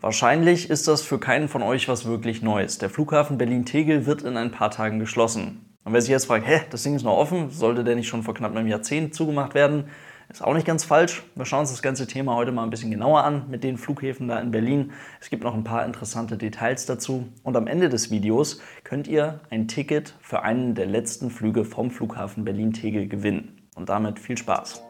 Wahrscheinlich ist das für keinen von euch was wirklich Neues. Der Flughafen Berlin-Tegel wird in ein paar Tagen geschlossen. Und wer sich jetzt fragt, hä, das Ding ist noch offen, sollte der nicht schon vor knapp einem Jahrzehnt zugemacht werden? Ist auch nicht ganz falsch. Wir schauen uns das ganze Thema heute mal ein bisschen genauer an mit den Flughäfen da in Berlin. Es gibt noch ein paar interessante Details dazu. Und am Ende des Videos könnt ihr ein Ticket für einen der letzten Flüge vom Flughafen Berlin-Tegel gewinnen. Und damit viel Spaß.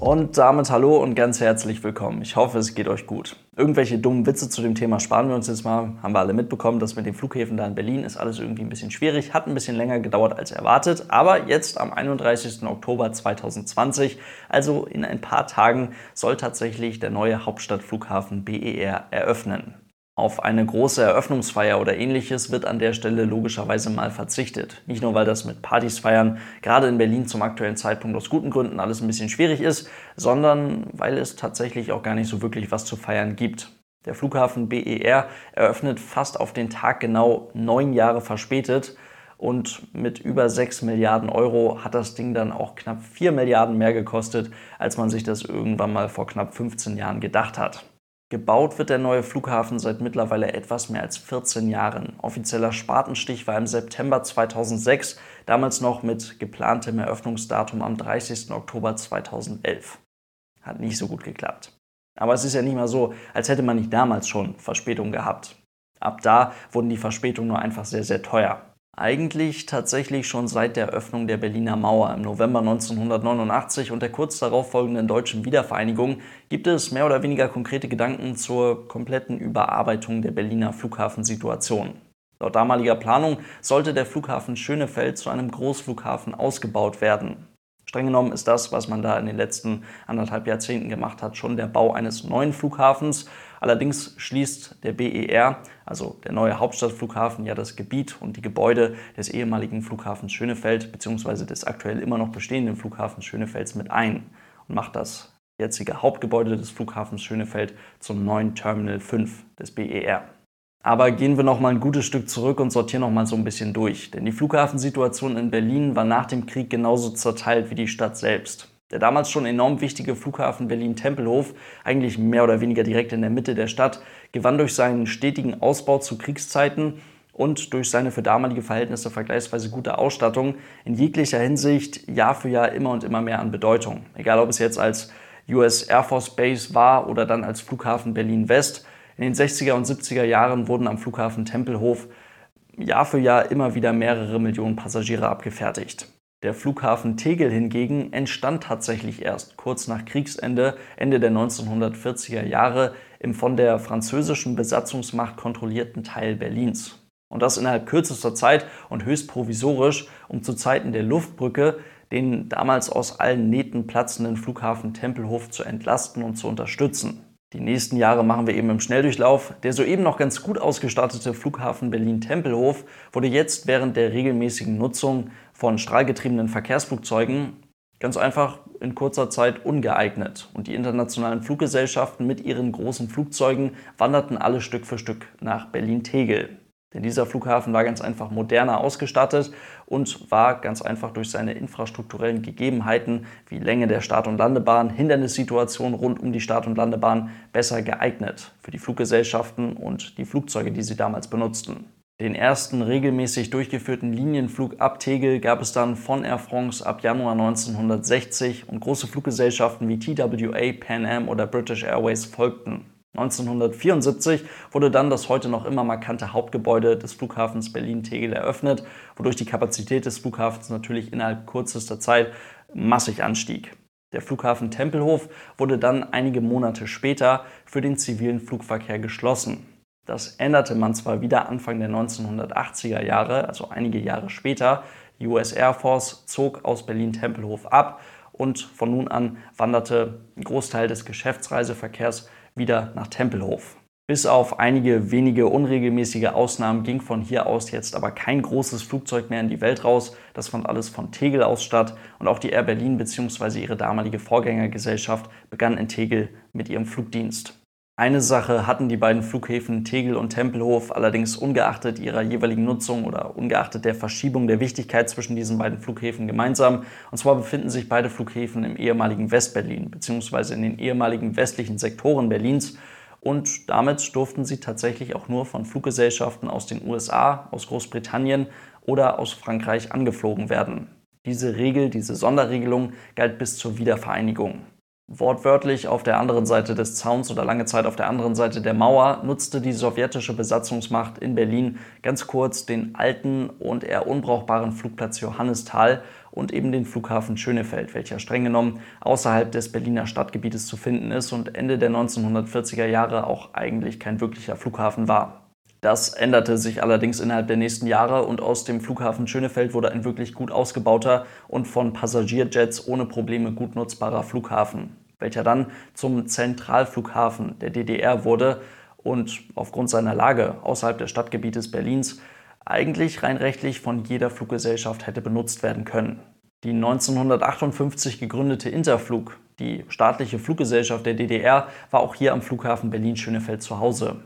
Und damit hallo und ganz herzlich willkommen. Ich hoffe, es geht euch gut. Irgendwelche dummen Witze zu dem Thema sparen wir uns jetzt mal. Haben wir alle mitbekommen, dass mit den Flughäfen da in Berlin ist alles irgendwie ein bisschen schwierig. Hat ein bisschen länger gedauert als erwartet. Aber jetzt am 31. Oktober 2020, also in ein paar Tagen, soll tatsächlich der neue Hauptstadtflughafen BER eröffnen. Auf eine große Eröffnungsfeier oder ähnliches wird an der Stelle logischerweise mal verzichtet. Nicht nur, weil das mit Partys feiern gerade in Berlin zum aktuellen Zeitpunkt aus guten Gründen alles ein bisschen schwierig ist, sondern weil es tatsächlich auch gar nicht so wirklich was zu feiern gibt. Der Flughafen BER eröffnet fast auf den Tag genau neun Jahre verspätet und mit über 6 Milliarden Euro hat das Ding dann auch knapp 4 Milliarden mehr gekostet, als man sich das irgendwann mal vor knapp 15 Jahren gedacht hat. Gebaut wird der neue Flughafen seit mittlerweile etwas mehr als 14 Jahren. Offizieller Spatenstich war im September 2006, damals noch mit geplantem Eröffnungsdatum am 30. Oktober 2011. Hat nicht so gut geklappt. Aber es ist ja nicht mal so, als hätte man nicht damals schon Verspätung gehabt. Ab da wurden die Verspätungen nur einfach sehr, sehr teuer. Eigentlich tatsächlich schon seit der Öffnung der Berliner Mauer im November 1989 und der kurz darauf folgenden deutschen Wiedervereinigung gibt es mehr oder weniger konkrete Gedanken zur kompletten Überarbeitung der Berliner Flughafensituation. Laut damaliger Planung sollte der Flughafen Schönefeld zu einem Großflughafen ausgebaut werden. Streng genommen ist das, was man da in den letzten anderthalb Jahrzehnten gemacht hat, schon der Bau eines neuen Flughafens. Allerdings schließt der BER, also der neue Hauptstadtflughafen, ja das Gebiet und die Gebäude des ehemaligen Flughafens Schönefeld bzw. des aktuell immer noch bestehenden Flughafens Schönefelds mit ein und macht das jetzige Hauptgebäude des Flughafens Schönefeld zum neuen Terminal 5 des BER. Aber gehen wir noch mal ein gutes Stück zurück und sortieren noch mal so ein bisschen durch. Denn die Flughafensituation in Berlin war nach dem Krieg genauso zerteilt wie die Stadt selbst. Der damals schon enorm wichtige Flughafen Berlin-Tempelhof, eigentlich mehr oder weniger direkt in der Mitte der Stadt, gewann durch seinen stetigen Ausbau zu Kriegszeiten und durch seine für damalige Verhältnisse vergleichsweise gute Ausstattung in jeglicher Hinsicht Jahr für Jahr immer und immer mehr an Bedeutung. Egal ob es jetzt als US Air Force Base war oder dann als Flughafen Berlin-West, in den 60er und 70er Jahren wurden am Flughafen Tempelhof Jahr für Jahr immer wieder mehrere Millionen Passagiere abgefertigt. Der Flughafen Tegel hingegen entstand tatsächlich erst kurz nach Kriegsende, Ende der 1940er Jahre, im von der französischen Besatzungsmacht kontrollierten Teil Berlins. Und das innerhalb kürzester Zeit und höchst provisorisch, um zu Zeiten der Luftbrücke den damals aus allen Nähten platzenden Flughafen Tempelhof zu entlasten und zu unterstützen. Die nächsten Jahre machen wir eben im Schnelldurchlauf. Der soeben noch ganz gut ausgestattete Flughafen Berlin-Tempelhof wurde jetzt während der regelmäßigen Nutzung von strahlgetriebenen Verkehrsflugzeugen ganz einfach in kurzer Zeit ungeeignet. Und die internationalen Fluggesellschaften mit ihren großen Flugzeugen wanderten alle Stück für Stück nach Berlin-Tegel. Denn dieser Flughafen war ganz einfach moderner ausgestattet und war ganz einfach durch seine infrastrukturellen Gegebenheiten wie Länge der Start- und Landebahn, Hindernissituationen rund um die Start- und Landebahn besser geeignet für die Fluggesellschaften und die Flugzeuge, die sie damals benutzten. Den ersten regelmäßig durchgeführten Linienflug ab Tegel gab es dann von Air France ab Januar 1960 und große Fluggesellschaften wie TWA, Pan Am oder British Airways folgten. 1974 wurde dann das heute noch immer markante Hauptgebäude des Flughafens Berlin-Tegel eröffnet, wodurch die Kapazität des Flughafens natürlich innerhalb kürzester Zeit massig anstieg. Der Flughafen Tempelhof wurde dann einige Monate später für den zivilen Flugverkehr geschlossen. Das änderte man zwar wieder Anfang der 1980er Jahre, also einige Jahre später. Die US Air Force zog aus Berlin-Tempelhof ab und von nun an wanderte ein Großteil des Geschäftsreiseverkehrs wieder nach Tempelhof. Bis auf einige wenige unregelmäßige Ausnahmen ging von hier aus jetzt aber kein großes Flugzeug mehr in die Welt raus. Das fand alles von Tegel aus statt und auch die Air Berlin bzw. ihre damalige Vorgängergesellschaft begann in Tegel mit ihrem Flugdienst. Eine Sache hatten die beiden Flughäfen Tegel und Tempelhof allerdings ungeachtet ihrer jeweiligen Nutzung oder ungeachtet der Verschiebung der Wichtigkeit zwischen diesen beiden Flughäfen gemeinsam. Und zwar befinden sich beide Flughäfen im ehemaligen Westberlin bzw. in den ehemaligen westlichen Sektoren Berlins. Und damit durften sie tatsächlich auch nur von Fluggesellschaften aus den USA, aus Großbritannien oder aus Frankreich angeflogen werden. Diese Regel, diese Sonderregelung galt bis zur Wiedervereinigung. Wortwörtlich auf der anderen Seite des Zauns oder lange Zeit auf der anderen Seite der Mauer nutzte die sowjetische Besatzungsmacht in Berlin ganz kurz den alten und eher unbrauchbaren Flugplatz Johannisthal und eben den Flughafen Schönefeld, welcher streng genommen außerhalb des Berliner Stadtgebietes zu finden ist und Ende der 1940er Jahre auch eigentlich kein wirklicher Flughafen war. Das änderte sich allerdings innerhalb der nächsten Jahre und aus dem Flughafen Schönefeld wurde ein wirklich gut ausgebauter und von Passagierjets ohne Probleme gut nutzbarer Flughafen, welcher dann zum Zentralflughafen der DDR wurde und aufgrund seiner Lage außerhalb des Stadtgebietes Berlins eigentlich rein rechtlich von jeder Fluggesellschaft hätte benutzt werden können. Die 1958 gegründete Interflug, die staatliche Fluggesellschaft der DDR, war auch hier am Flughafen Berlin-Schönefeld zu Hause.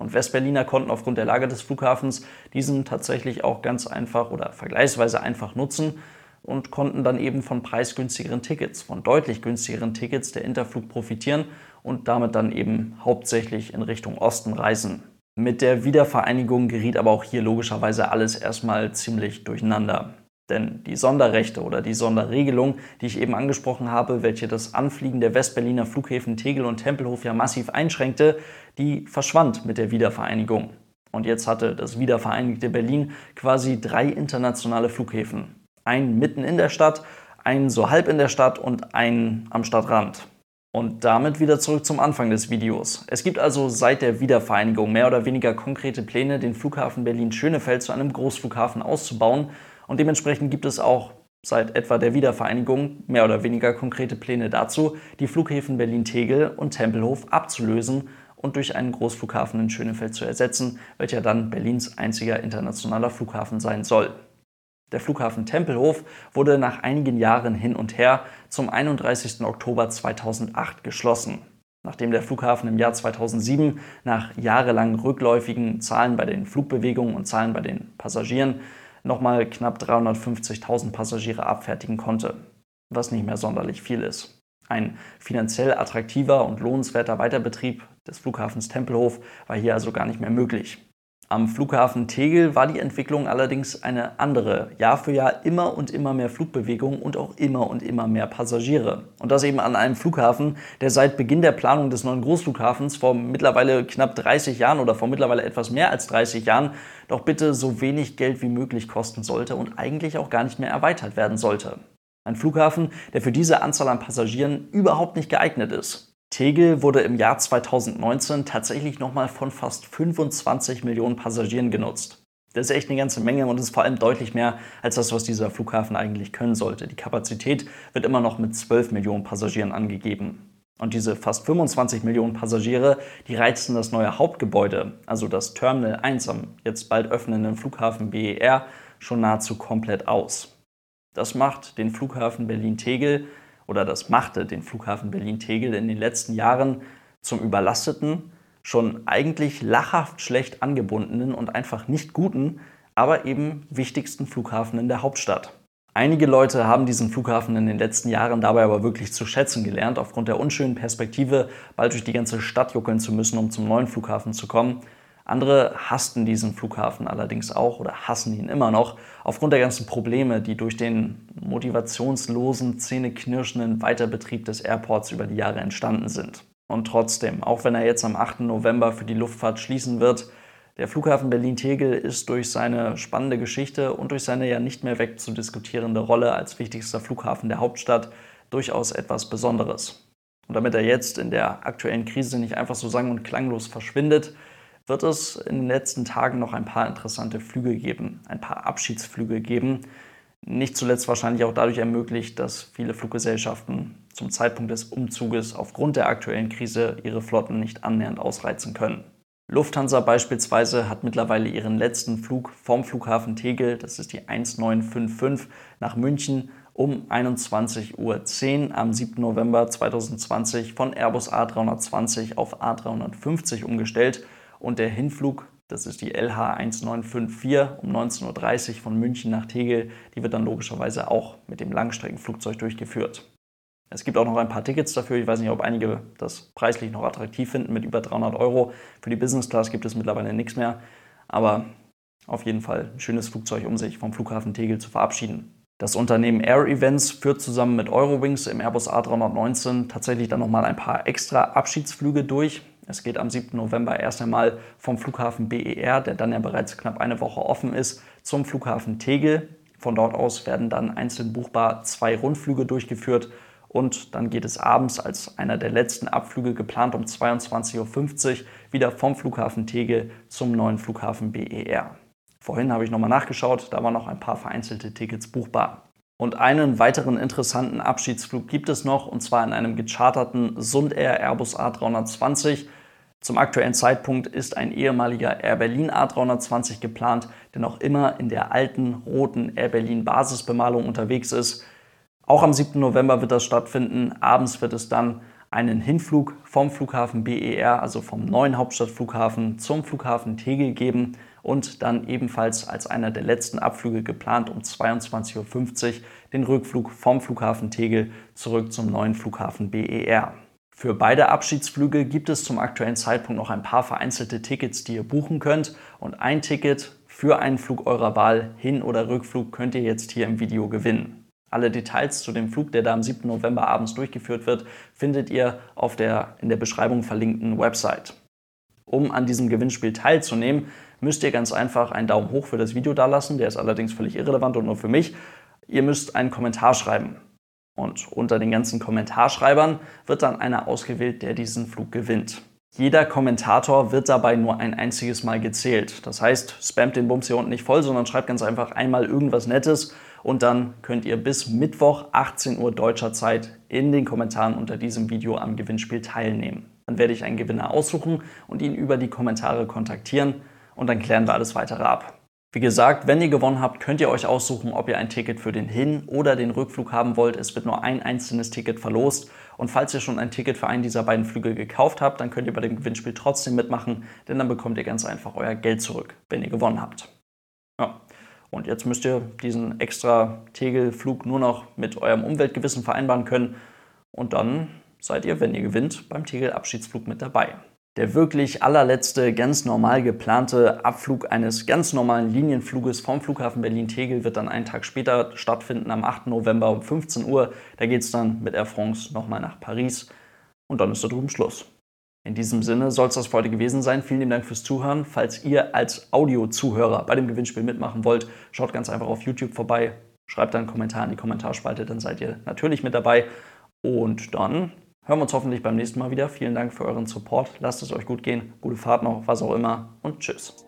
Und Westberliner konnten aufgrund der Lage des Flughafens diesen tatsächlich auch ganz einfach oder vergleichsweise einfach nutzen und konnten dann eben von preisgünstigeren Tickets, von deutlich günstigeren Tickets der Interflug profitieren und damit dann eben hauptsächlich in Richtung Osten reisen. Mit der Wiedervereinigung geriet aber auch hier logischerweise alles erstmal ziemlich durcheinander. Denn die Sonderrechte oder die Sonderregelung, die ich eben angesprochen habe, welche das Anfliegen der Westberliner Flughäfen Tegel und Tempelhof ja massiv einschränkte, die verschwand mit der Wiedervereinigung. Und jetzt hatte das wiedervereinigte Berlin quasi drei internationale Flughäfen. Einen mitten in der Stadt, einen so halb in der Stadt und einen am Stadtrand. Und damit wieder zurück zum Anfang des Videos. Es gibt also seit der Wiedervereinigung mehr oder weniger konkrete Pläne, den Flughafen Berlin-Schönefeld zu einem Großflughafen auszubauen und dementsprechend gibt es auch seit etwa der Wiedervereinigung mehr oder weniger konkrete Pläne dazu, die Flughäfen Berlin-Tegel und Tempelhof abzulösen und durch einen Großflughafen in Schönefeld zu ersetzen, welcher dann Berlins einziger internationaler Flughafen sein soll. Der Flughafen Tempelhof wurde nach einigen Jahren hin und her zum 31. Oktober 2008 geschlossen. Nachdem der Flughafen im Jahr 2007 nach jahrelangen rückläufigen Zahlen bei den Flugbewegungen und Zahlen bei den Passagieren nochmal knapp 350.000 Passagiere abfertigen konnte, was nicht mehr sonderlich viel ist. Ein finanziell attraktiver und lohnenswerter Weiterbetrieb des Flughafens Tempelhof war hier also gar nicht mehr möglich. Am Flughafen Tegel war die Entwicklung allerdings eine andere. Jahr für Jahr immer und immer mehr Flugbewegung und auch immer und immer mehr Passagiere. Und das eben an einem Flughafen, der seit Beginn der Planung des neuen Großflughafens vor mittlerweile knapp 30 Jahren oder vor mittlerweile etwas mehr als 30 Jahren doch bitte so wenig Geld wie möglich kosten sollte und eigentlich auch gar nicht mehr erweitert werden sollte. Ein Flughafen, der für diese Anzahl an Passagieren überhaupt nicht geeignet ist. Tegel wurde im Jahr 2019 tatsächlich nochmal von fast 25 Millionen Passagieren genutzt. Das ist echt eine ganze Menge und ist vor allem deutlich mehr als das, was dieser Flughafen eigentlich können sollte. Die Kapazität wird immer noch mit 12 Millionen Passagieren angegeben. Und diese fast 25 Millionen Passagiere, die reizen das neue Hauptgebäude, also das Terminal 1 am jetzt bald öffnenden Flughafen BER, schon nahezu komplett aus. Das macht den Flughafen Berlin-Tegel oder das machte den Flughafen Berlin-Tegel in den letzten Jahren zum überlasteten, schon eigentlich lachhaft schlecht angebundenen und einfach nicht guten, aber eben wichtigsten Flughafen in der Hauptstadt. Einige Leute haben diesen Flughafen in den letzten Jahren dabei aber wirklich zu schätzen gelernt, aufgrund der unschönen Perspektive, bald durch die ganze Stadt juckeln zu müssen, um zum neuen Flughafen zu kommen. Andere hassten diesen Flughafen allerdings auch oder hassen ihn immer noch aufgrund der ganzen Probleme, die durch den motivationslosen, zähneknirschenden Weiterbetrieb des Airports über die Jahre entstanden sind. Und trotzdem, auch wenn er jetzt am 8. November für die Luftfahrt schließen wird, der Flughafen Berlin-Tegel ist durch seine spannende Geschichte und durch seine ja nicht mehr wegzudiskutierende Rolle als wichtigster Flughafen der Hauptstadt durchaus etwas Besonderes. Und damit er jetzt in der aktuellen Krise nicht einfach so sang- und klanglos verschwindet, wird es in den letzten Tagen noch ein paar interessante Flüge geben, ein paar Abschiedsflüge geben. Nicht zuletzt wahrscheinlich auch dadurch ermöglicht, dass viele Fluggesellschaften zum Zeitpunkt des Umzuges aufgrund der aktuellen Krise ihre Flotten nicht annähernd ausreizen können. Lufthansa beispielsweise hat mittlerweile ihren letzten Flug vom Flughafen Tegel, das ist die 1955, nach München um 21.10 Uhr am 7. November 2020 von Airbus A320 auf A350 umgestellt und der Hinflug, das ist die LH 1954 um 19.30 Uhr von München nach Tegel, die wird dann logischerweise auch mit dem Langstreckenflugzeug durchgeführt. Es gibt auch noch ein paar Tickets dafür. Ich weiß nicht, ob einige das preislich noch attraktiv finden mit über 300 Euro. Für die Business Class gibt es mittlerweile nichts mehr. Aber auf jeden Fall ein schönes Flugzeug, um sich vom Flughafen Tegel zu verabschieden. Das Unternehmen Air Events führt zusammen mit Eurowings im Airbus A319 tatsächlich dann nochmal ein paar extra Abschiedsflüge durch. Es geht am 7. November erst einmal vom Flughafen BER, der dann ja bereits knapp eine Woche offen ist, zum Flughafen Tegel. Von dort aus werden dann einzeln buchbar zwei Rundflüge durchgeführt und dann geht es abends als einer der letzten Abflüge geplant um 22.50 Uhr wieder vom Flughafen Tegel zum neuen Flughafen BER. Vorhin habe ich nochmal nachgeschaut, da waren noch ein paar vereinzelte Tickets buchbar. Und einen weiteren interessanten Abschiedsflug gibt es noch, und zwar in einem gecharterten Sund Air Airbus A320. Zum aktuellen Zeitpunkt ist ein ehemaliger Air Berlin A320 geplant, der noch immer in der alten roten Air Berlin Basisbemalung unterwegs ist. Auch am 7. November wird das stattfinden. Abends wird es dann einen Hinflug vom Flughafen BER, also vom neuen Hauptstadtflughafen, zum Flughafen Tegel geben und dann ebenfalls als einer der letzten Abflüge geplant um 22.50 Uhr den Rückflug vom Flughafen Tegel zurück zum neuen Flughafen BER. Für beide Abschiedsflüge gibt es zum aktuellen Zeitpunkt noch ein paar vereinzelte Tickets, die ihr buchen könnt und ein Ticket für einen Flug eurer Wahl, Hin- oder Rückflug, könnt ihr jetzt hier im Video gewinnen. Alle Details zu dem Flug, der da am 7. November abends durchgeführt wird, findet ihr auf der in der Beschreibung verlinkten Website. Um an diesem Gewinnspiel teilzunehmen, müsst ihr ganz einfach einen Daumen hoch für das Video dalassen. Der ist allerdings völlig irrelevant und nur für mich. Ihr müsst einen Kommentar schreiben. Und unter den ganzen Kommentarschreibern wird dann einer ausgewählt, der diesen Flug gewinnt. Jeder Kommentator wird dabei nur ein einziges Mal gezählt. Das heißt, spamt den Bums hier unten nicht voll, sondern schreibt ganz einfach einmal irgendwas Nettes und dann könnt ihr bis Mittwoch 18 Uhr deutscher Zeit in den Kommentaren unter diesem Video am Gewinnspiel teilnehmen. Dann werde ich einen Gewinner aussuchen und ihn über die Kommentare kontaktieren und dann klären wir alles weitere ab. Wie gesagt, wenn ihr gewonnen habt, könnt ihr euch aussuchen, ob ihr ein Ticket für den Hin- oder den Rückflug haben wollt. Es wird nur ein einzelnes Ticket verlost. Und falls ihr schon ein Ticket für einen dieser beiden Flüge gekauft habt, dann könnt ihr bei dem Gewinnspiel trotzdem mitmachen, denn dann bekommt ihr ganz einfach euer Geld zurück, wenn ihr gewonnen habt. Ja. Und jetzt müsst ihr diesen extra Tegelflug nur noch mit eurem Umweltgewissen vereinbaren können. Und dann seid ihr, wenn ihr gewinnt, beim Tegel-Abschiedsflug mit dabei. Der wirklich allerletzte, ganz normal geplante Abflug eines ganz normalen Linienfluges vom Flughafen Berlin-Tegel wird dann einen Tag später stattfinden, am 8. November um 15 Uhr. Da geht es dann mit Air France nochmal nach Paris und dann ist da drüben Schluss. In diesem Sinne soll es das für heute gewesen sein. Vielen lieben Dank fürs Zuhören. Falls ihr als Audio-Zuhörer bei dem Gewinnspiel mitmachen wollt, schaut ganz einfach auf YouTube vorbei, schreibt einen Kommentar in die Kommentarspalte, dann seid ihr natürlich mit dabei. Und dann hören wir uns hoffentlich beim nächsten Mal wieder. Vielen Dank für euren Support. Lasst es euch gut gehen. Gute Fahrt noch, was auch immer. Und tschüss.